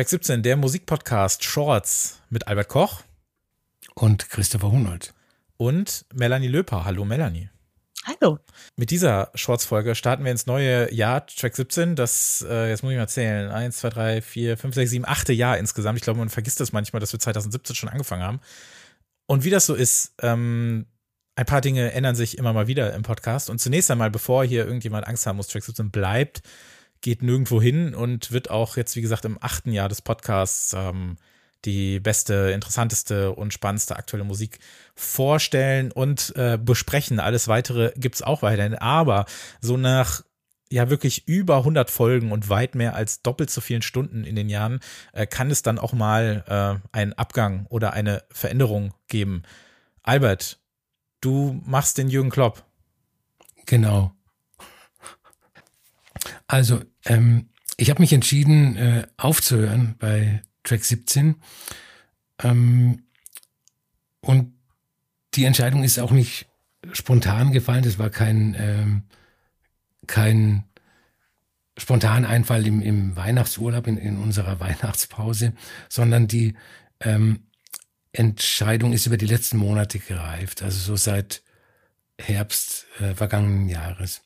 Track 17, der Musikpodcast Shorts mit Albert Koch und Christopher Hunold und Melanie Löper. Hallo Melanie. Hallo. Mit dieser Shorts-Folge starten wir ins neue Jahr, Track 17. Das, äh, jetzt muss ich mal zählen, 1, 2, 3, 4, 5, 6, 7, 8. Jahr insgesamt. Ich glaube, man vergisst das manchmal, dass wir 2017 schon angefangen haben. Und wie das so ist, ähm, ein paar Dinge ändern sich immer mal wieder im Podcast. Und zunächst einmal, bevor hier irgendjemand Angst haben muss, Track 17 bleibt, geht nirgendwo hin und wird auch jetzt, wie gesagt, im achten Jahr des Podcasts ähm, die beste, interessanteste und spannendste aktuelle Musik vorstellen und äh, besprechen. Alles weitere gibt es auch weiterhin. Aber so nach ja wirklich über 100 Folgen und weit mehr als doppelt so vielen Stunden in den Jahren äh, kann es dann auch mal äh, einen Abgang oder eine Veränderung geben. Albert, du machst den Jürgen Klopp. Genau. Also, ähm, ich habe mich entschieden, äh, aufzuhören bei Track 17. Ähm, und die Entscheidung ist auch nicht spontan gefallen. Das war kein, ähm, kein spontan Einfall im, im Weihnachtsurlaub, in, in unserer Weihnachtspause, sondern die ähm, Entscheidung ist über die letzten Monate gereift, also so seit Herbst äh, vergangenen Jahres.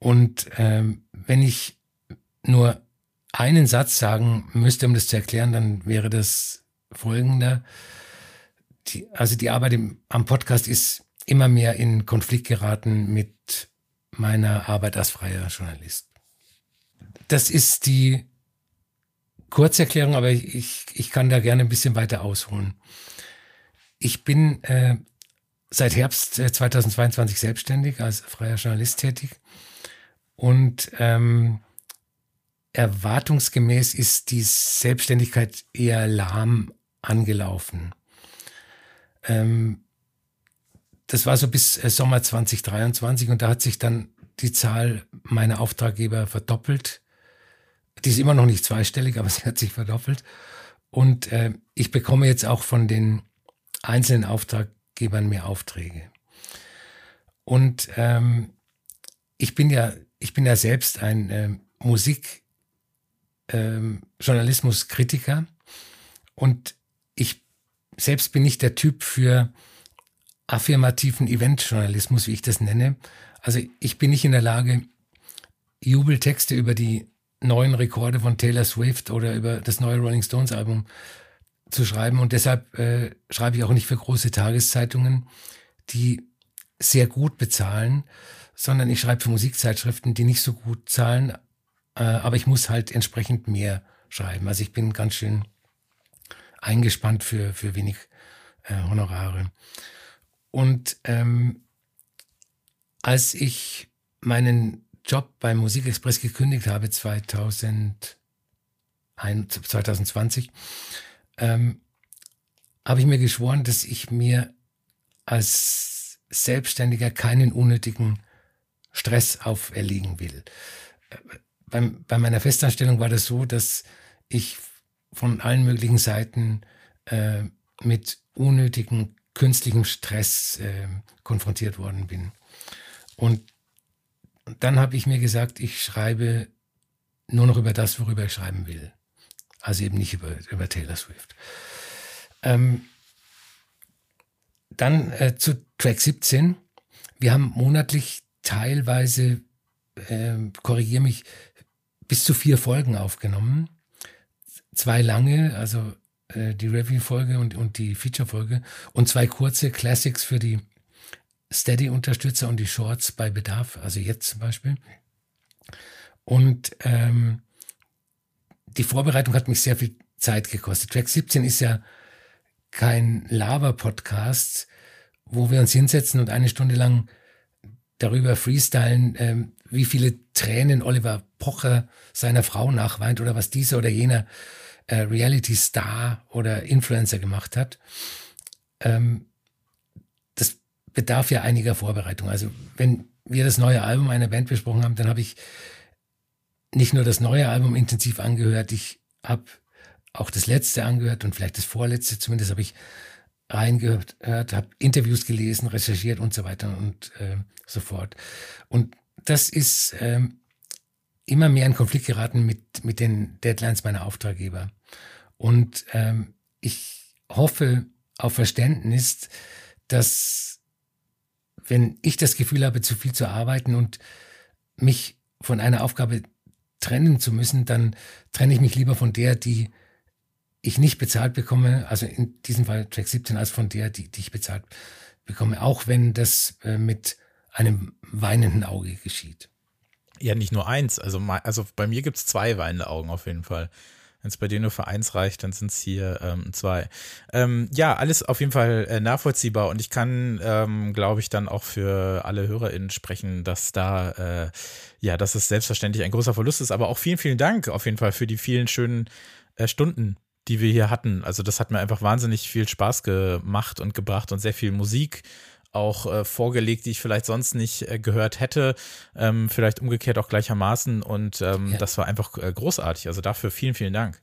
Und ähm, wenn ich nur einen Satz sagen müsste, um das zu erklären, dann wäre das folgender. Die, also die Arbeit im, am Podcast ist immer mehr in Konflikt geraten mit meiner Arbeit als freier Journalist. Das ist die Kurzerklärung, aber ich, ich kann da gerne ein bisschen weiter ausholen. Ich bin äh, seit Herbst 2022 äh, selbstständig als freier Journalist tätig und ähm, erwartungsgemäß ist die Selbstständigkeit eher lahm angelaufen. Ähm, das war so bis äh, Sommer 2023 und da hat sich dann die Zahl meiner Auftraggeber verdoppelt. Die ist immer noch nicht zweistellig, aber sie hat sich verdoppelt. Und äh, ich bekomme jetzt auch von den einzelnen Auftraggebern mehr Aufträge. Und ähm, ich bin ja, ich bin ja selbst ein äh, Musik ähm, Journalismuskritiker und ich selbst bin nicht der Typ für affirmativen Eventjournalismus, wie ich das nenne. Also ich bin nicht in der Lage, Jubeltexte über die neuen Rekorde von Taylor Swift oder über das neue Rolling Stones Album zu schreiben. Und deshalb äh, schreibe ich auch nicht für große Tageszeitungen, die sehr gut bezahlen, sondern ich schreibe für Musikzeitschriften, die nicht so gut zahlen, äh, aber ich muss halt entsprechend mehr schreiben. Also ich bin ganz schön eingespannt für, für wenig äh, Honorare. Und ähm, als ich meinen Job beim Musikexpress gekündigt habe, 2000, 2020, ähm, habe ich mir geschworen, dass ich mir als Selbstständiger keinen unnötigen Stress auferlegen will beim, bei meiner Festanstellung war das so, dass ich von allen möglichen Seiten äh, mit unnötigem künstlichem Stress äh, konfrontiert worden bin. Und dann habe ich mir gesagt, ich schreibe nur noch über das, worüber ich schreiben will. Also eben nicht über, über Taylor Swift. Ähm, dann äh, zu Track 17. Wir haben monatlich teilweise, äh, korrigiere mich, bis zu vier Folgen aufgenommen. Zwei lange, also äh, die Review-Folge und, und die Feature-Folge und zwei kurze Classics für die Steady-Unterstützer und die Shorts bei Bedarf, also jetzt zum Beispiel. Und ähm, die Vorbereitung hat mich sehr viel Zeit gekostet. Track 17 ist ja kein Lava-Podcast, wo wir uns hinsetzen und eine Stunde lang darüber freestylen, ähm, wie viele Tränen Oliver Pocher seiner Frau nachweint oder was dieser oder jener äh, Reality-Star oder Influencer gemacht hat. Ähm, das bedarf ja einiger Vorbereitung. Also wenn wir das neue Album einer Band besprochen haben, dann habe ich nicht nur das neue Album intensiv angehört, ich habe auch das letzte angehört und vielleicht das vorletzte, zumindest habe ich reingehört, habe Interviews gelesen, recherchiert und so weiter und äh, so fort. Und das ist ähm, immer mehr in Konflikt geraten mit, mit den Deadlines meiner Auftraggeber. Und ähm, ich hoffe auf Verständnis, dass wenn ich das Gefühl habe, zu viel zu arbeiten und mich von einer Aufgabe trennen zu müssen, dann trenne ich mich lieber von der, die ich nicht bezahlt bekomme, also in diesem Fall Track 17, als von der, die, die ich bezahlt bekomme, auch wenn das äh, mit einem weinenden Auge geschieht. Ja, nicht nur eins. Also, also bei mir gibt es zwei weinende Augen auf jeden Fall. Wenn es bei dir nur für eins reicht, dann sind es hier ähm, zwei. Ähm, ja, alles auf jeden Fall äh, nachvollziehbar und ich kann, ähm, glaube ich, dann auch für alle HörerInnen sprechen, dass da, äh, ja, dass es selbstverständlich ein großer Verlust ist. Aber auch vielen, vielen Dank auf jeden Fall für die vielen schönen äh, Stunden, die wir hier hatten. Also das hat mir einfach wahnsinnig viel Spaß gemacht und gebracht und sehr viel Musik auch äh, vorgelegt, die ich vielleicht sonst nicht äh, gehört hätte. Ähm, vielleicht umgekehrt auch gleichermaßen. Und ähm, ja. das war einfach äh, großartig. Also dafür vielen, vielen Dank.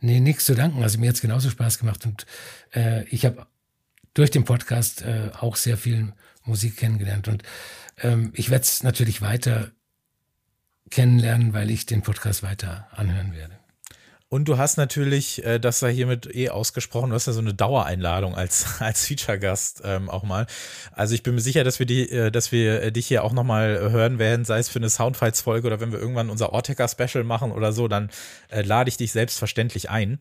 Nee, nichts zu danken. Also mir hat es genauso Spaß gemacht. Und äh, ich habe durch den Podcast äh, auch sehr viel Musik kennengelernt. Und ähm, ich werde es natürlich weiter kennenlernen, weil ich den Podcast weiter anhören werde. Und du hast natürlich, äh, das sei hiermit eh ausgesprochen, du hast ja so eine Dauereinladung als, als Feature-Gast ähm, auch mal. Also ich bin mir sicher, dass wir, die, äh, dass wir äh, dich hier auch nochmal hören werden, sei es für eine Soundfights-Folge oder wenn wir irgendwann unser Orteca-Special machen oder so, dann äh, lade ich dich selbstverständlich ein.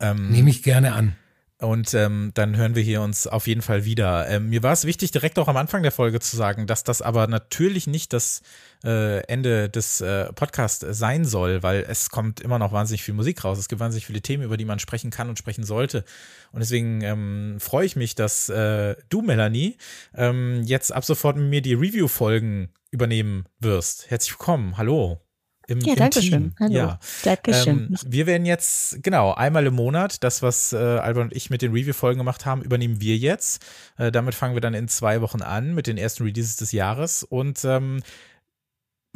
Ähm, Nehme ich gerne an. Und ähm, dann hören wir hier uns auf jeden Fall wieder. Ähm, mir war es wichtig, direkt auch am Anfang der Folge zu sagen, dass das aber natürlich nicht das äh, Ende des äh, Podcasts sein soll, weil es kommt immer noch wahnsinnig viel Musik raus. Es gibt wahnsinnig viele Themen, über die man sprechen kann und sprechen sollte. Und deswegen ähm, freue ich mich, dass äh, du, Melanie, ähm, jetzt ab sofort mit mir die Review-Folgen übernehmen wirst. Herzlich willkommen. Hallo. Im, ja, im danke Team. schön. Hallo. Ja. Dankeschön. Ähm, wir werden jetzt, genau, einmal im Monat, das, was äh, Albert und ich mit den Review-Folgen gemacht haben, übernehmen wir jetzt. Äh, damit fangen wir dann in zwei Wochen an mit den ersten Releases des Jahres. Und ähm,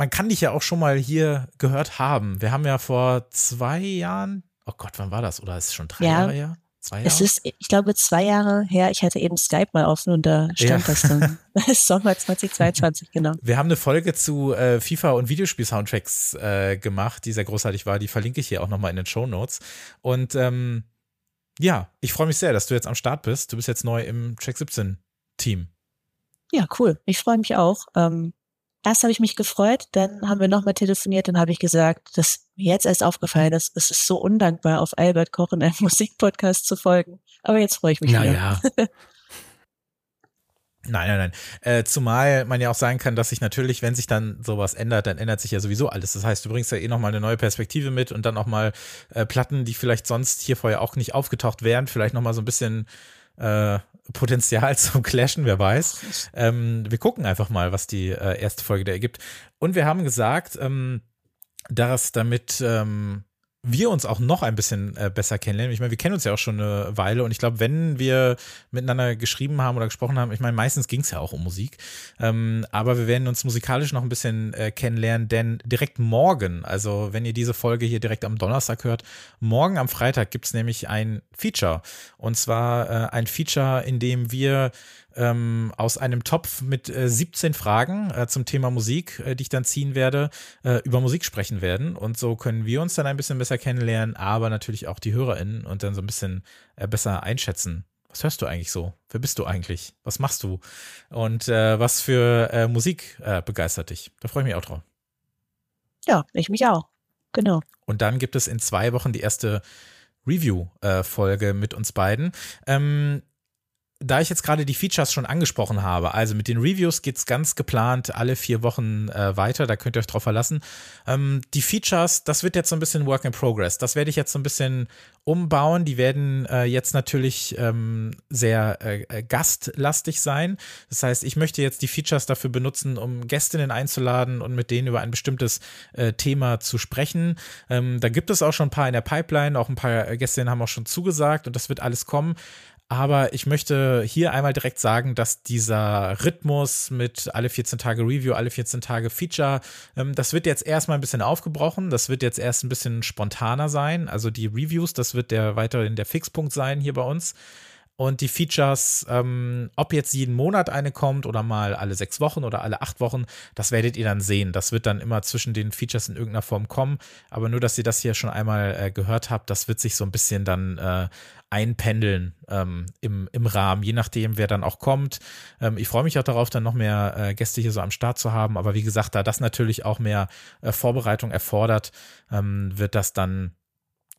man kann dich ja auch schon mal hier gehört haben. Wir haben ja vor zwei Jahren, oh Gott, wann war das? Oder ist es schon drei ja. Jahre her? Zwei Jahre? Es ist, ich glaube, zwei Jahre her. Ich hatte eben Skype mal offen und da stand ja. das dann. Sommer 2022, genau. Wir haben eine Folge zu äh, FIFA und Videospiel-Soundtracks äh, gemacht, die sehr großartig war. Die verlinke ich hier auch nochmal in den Show Notes. Und ähm, ja, ich freue mich sehr, dass du jetzt am Start bist. Du bist jetzt neu im Track 17 Team. Ja, cool. Ich freue mich auch. Ähm, erst habe ich mich gefreut, dann haben wir nochmal telefoniert, dann habe ich gesagt, dass mir jetzt erst aufgefallen ist, es ist so undankbar, auf Albert Koch in einem Musikpodcast zu folgen. Aber jetzt freue ich mich. Naja. Nein, nein, nein. Äh, zumal man ja auch sagen kann, dass sich natürlich, wenn sich dann sowas ändert, dann ändert sich ja sowieso alles. Das heißt, du bringst ja eh nochmal eine neue Perspektive mit und dann auch mal äh, Platten, die vielleicht sonst hier vorher auch nicht aufgetaucht wären, vielleicht nochmal so ein bisschen äh, Potenzial zum Clashen, wer weiß. Ähm, wir gucken einfach mal, was die äh, erste Folge da ergibt. Und wir haben gesagt, ähm, dass damit ähm, wir uns auch noch ein bisschen äh, besser kennenlernen. Ich meine, wir kennen uns ja auch schon eine Weile und ich glaube, wenn wir miteinander geschrieben haben oder gesprochen haben, ich meine, meistens ging es ja auch um Musik, ähm, aber wir werden uns musikalisch noch ein bisschen äh, kennenlernen, denn direkt morgen, also wenn ihr diese Folge hier direkt am Donnerstag hört, morgen am Freitag gibt es nämlich ein Feature und zwar äh, ein Feature, in dem wir ähm, aus einem Topf mit äh, 17 Fragen äh, zum Thema Musik, äh, die ich dann ziehen werde, äh, über Musik sprechen werden. Und so können wir uns dann ein bisschen besser kennenlernen, aber natürlich auch die HörerInnen und dann so ein bisschen äh, besser einschätzen. Was hörst du eigentlich so? Wer bist du eigentlich? Was machst du? Und äh, was für Musik begeistert dich? Da freue ich mich auch drauf. Ja, ich mich auch. Genau. Und dann gibt es in zwei Wochen die erste Review-Folge mit uns beiden. Ähm, da ich jetzt gerade die Features schon angesprochen habe, also mit den Reviews geht's ganz geplant alle vier Wochen äh, weiter, da könnt ihr euch drauf verlassen. Ähm, die Features, das wird jetzt so ein bisschen Work in Progress. Das werde ich jetzt so ein bisschen umbauen. Die werden äh, jetzt natürlich ähm, sehr äh, äh gastlastig sein. Das heißt, ich möchte jetzt die Features dafür benutzen, um Gästinnen einzuladen und mit denen über ein bestimmtes äh, Thema zu sprechen. Ähm, da gibt es auch schon ein paar in der Pipeline, auch ein paar Gästinnen haben auch schon zugesagt und das wird alles kommen. Aber ich möchte hier einmal direkt sagen, dass dieser Rhythmus mit alle 14 Tage Review, alle 14 Tage Feature, ähm, das wird jetzt erstmal ein bisschen aufgebrochen. Das wird jetzt erst ein bisschen spontaner sein. Also die Reviews, das wird der weiterhin der Fixpunkt sein hier bei uns. Und die Features, ähm, ob jetzt jeden Monat eine kommt oder mal alle sechs Wochen oder alle acht Wochen, das werdet ihr dann sehen. Das wird dann immer zwischen den Features in irgendeiner Form kommen. Aber nur, dass ihr das hier schon einmal äh, gehört habt, das wird sich so ein bisschen dann äh, einpendeln ähm, im, im Rahmen, je nachdem, wer dann auch kommt. Ähm, ich freue mich auch darauf, dann noch mehr äh, Gäste hier so am Start zu haben. Aber wie gesagt, da das natürlich auch mehr äh, Vorbereitung erfordert, ähm, wird das dann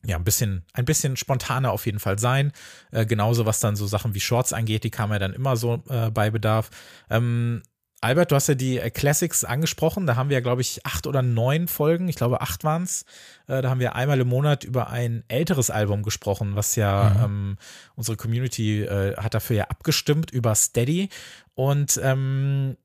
ja, ein bisschen, ein bisschen spontaner auf jeden Fall sein. Äh, genauso was dann so Sachen wie Shorts angeht, die kamen ja dann immer so äh, bei Bedarf. Ähm, Albert, du hast ja die äh, Classics angesprochen. Da haben wir glaube ich, acht oder neun Folgen. Ich glaube, acht waren es. Äh, da haben wir einmal im Monat über ein älteres Album gesprochen, was ja mhm. ähm, unsere Community äh, hat dafür ja abgestimmt über Steady. Und ähm,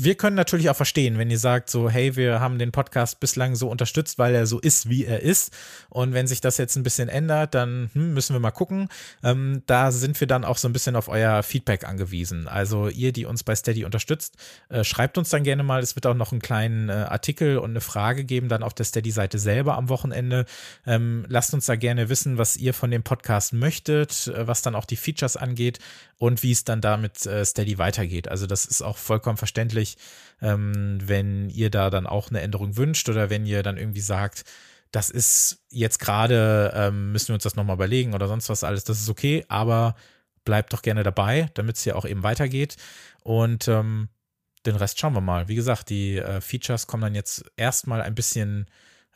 wir können natürlich auch verstehen, wenn ihr sagt, so, hey, wir haben den Podcast bislang so unterstützt, weil er so ist, wie er ist. Und wenn sich das jetzt ein bisschen ändert, dann hm, müssen wir mal gucken. Ähm, da sind wir dann auch so ein bisschen auf euer Feedback angewiesen. Also ihr, die uns bei Steady unterstützt, äh, schreibt uns dann gerne mal. Es wird auch noch einen kleinen äh, Artikel und eine Frage geben, dann auf der Steady-Seite selber am Wochenende. Ähm, lasst uns da gerne wissen, was ihr von dem Podcast möchtet, äh, was dann auch die Features angeht und wie es dann damit äh, Steady weitergeht. Also das ist auch vollkommen verständlich, ähm, wenn ihr da dann auch eine Änderung wünscht oder wenn ihr dann irgendwie sagt, das ist jetzt gerade, ähm, müssen wir uns das nochmal überlegen oder sonst was alles, das ist okay, aber bleibt doch gerne dabei, damit es ja auch eben weitergeht. Und ähm, den Rest schauen wir mal. Wie gesagt, die äh, Features kommen dann jetzt erstmal ein bisschen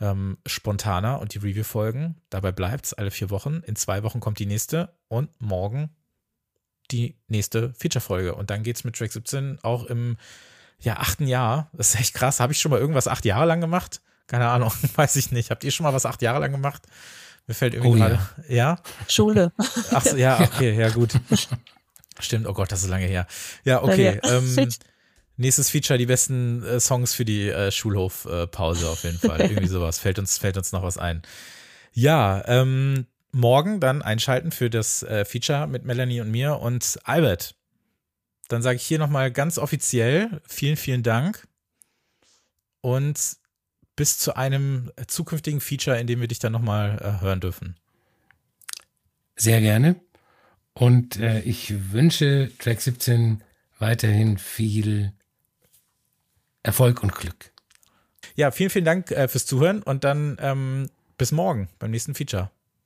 ähm, spontaner und die Review-Folgen, dabei bleibt es alle vier Wochen. In zwei Wochen kommt die nächste und morgen die nächste Feature-Folge. Und dann geht es mit Track 17 auch im ja, achten Jahr. Das ist echt krass. Habe ich schon mal irgendwas acht Jahre lang gemacht? Keine Ahnung, weiß ich nicht. Habt ihr schon mal was acht Jahre lang gemacht? Mir fällt irgendwie oh, gerade. Ja. ja? Schule. Ach so, ja, okay, ja, gut. Stimmt, oh Gott, das ist lange her. Ja, okay. Ähm, nächstes Feature, die besten äh, Songs für die äh, Schulhofpause äh, auf jeden Fall. Irgendwie sowas. Fällt uns, fällt uns noch was ein. Ja, ähm, morgen dann einschalten für das äh, Feature mit Melanie und mir und Albert. Dann sage ich hier nochmal ganz offiziell vielen, vielen Dank und bis zu einem zukünftigen Feature, in dem wir dich dann nochmal äh, hören dürfen. Sehr gerne. Und äh, ich wünsche Track 17 weiterhin viel Erfolg und Glück. Ja, vielen, vielen Dank äh, fürs Zuhören und dann ähm, bis morgen beim nächsten Feature.